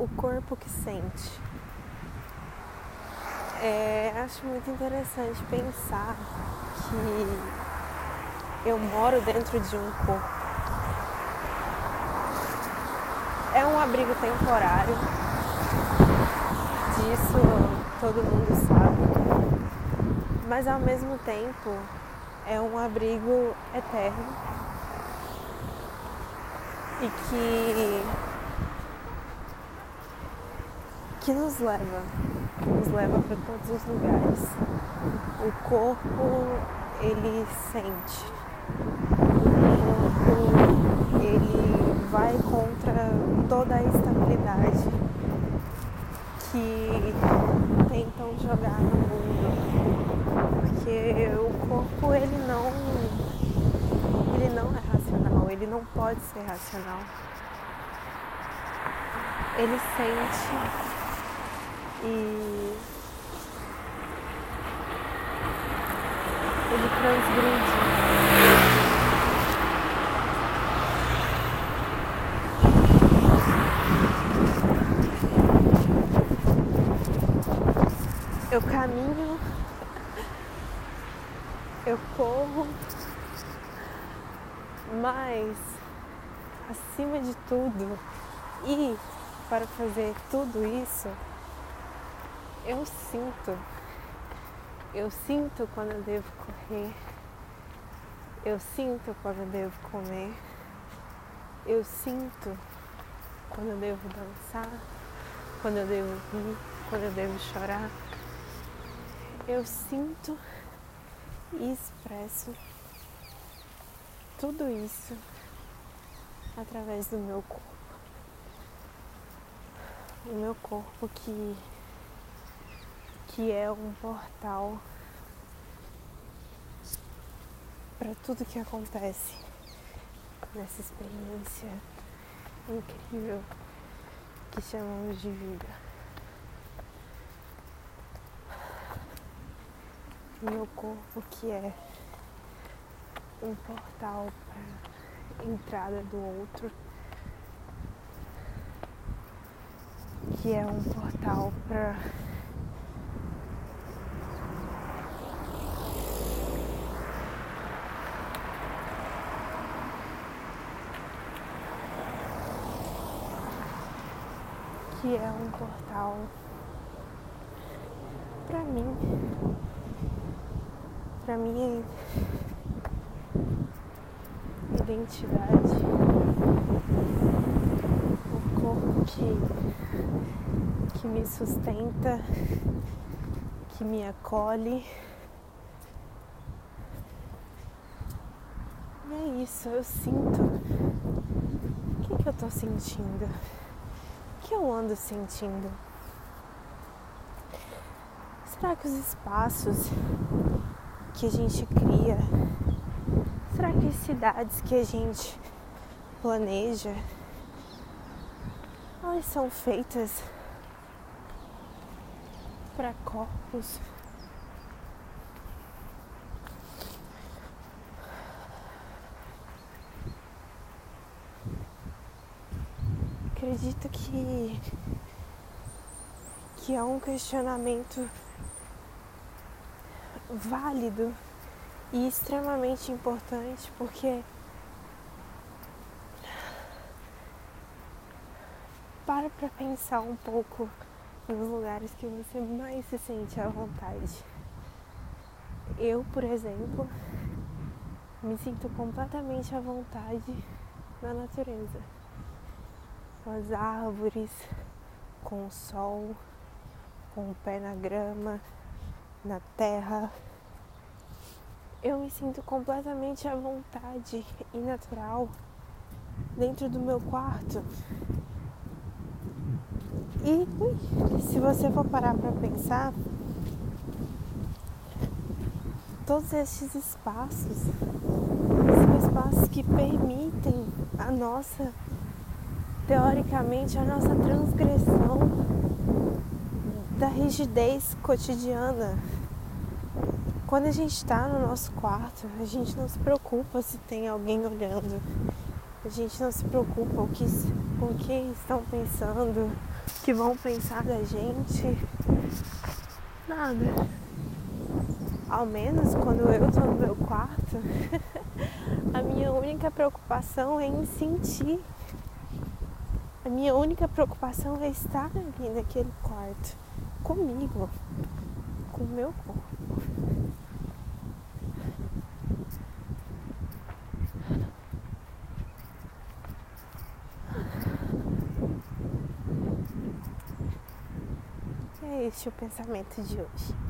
o corpo que sente. É, acho muito interessante pensar que eu moro dentro de um corpo. É um abrigo temporário, disso todo mundo sabe, mas ao mesmo tempo é um abrigo eterno e que que nos leva, nos leva para todos os lugares. O corpo ele sente, o corpo ele vai contra toda a estabilidade que tentam jogar no mundo, porque o corpo ele não ele não é racional, ele não pode ser racional. Ele sente e ele transgride. Eu caminho, eu corro, mas acima de tudo, e para fazer tudo isso, eu sinto. Eu sinto quando eu devo correr. Eu sinto quando eu devo comer. Eu sinto quando eu devo dançar, quando eu devo rir, quando eu devo chorar. Eu sinto e expresso tudo isso através do meu corpo. O meu corpo que que é um portal para tudo que acontece nessa experiência incrível que chamamos de vida. Meu corpo que é um portal para entrada do outro, que é um portal para que é um portal para mim, para minha identidade, o corpo que, que me sustenta, que me acolhe. E é isso, eu sinto. O que, que eu tô sentindo? Que eu ando sentindo? Será que os espaços que a gente cria, será que as cidades que a gente planeja, elas são feitas para corpos acredito que que é um questionamento válido e extremamente importante porque para para pensar um pouco nos lugares que você mais se sente à vontade. Eu, por exemplo, me sinto completamente à vontade na natureza com as árvores, com o sol, com o pé na grama, na terra. Eu me sinto completamente à vontade e natural dentro do meu quarto. E se você for parar para pensar, todos esses espaços são espaços que permitem a nossa teoricamente, a nossa transgressão da rigidez cotidiana. Quando a gente está no nosso quarto, a gente não se preocupa se tem alguém olhando. A gente não se preocupa o que, com o que estão pensando, que vão pensar da gente. Nada. Ao menos quando eu estou no meu quarto, a minha única preocupação é em sentir. A minha única preocupação é estar ali naquele quarto, comigo, com o meu corpo. É este o pensamento de hoje.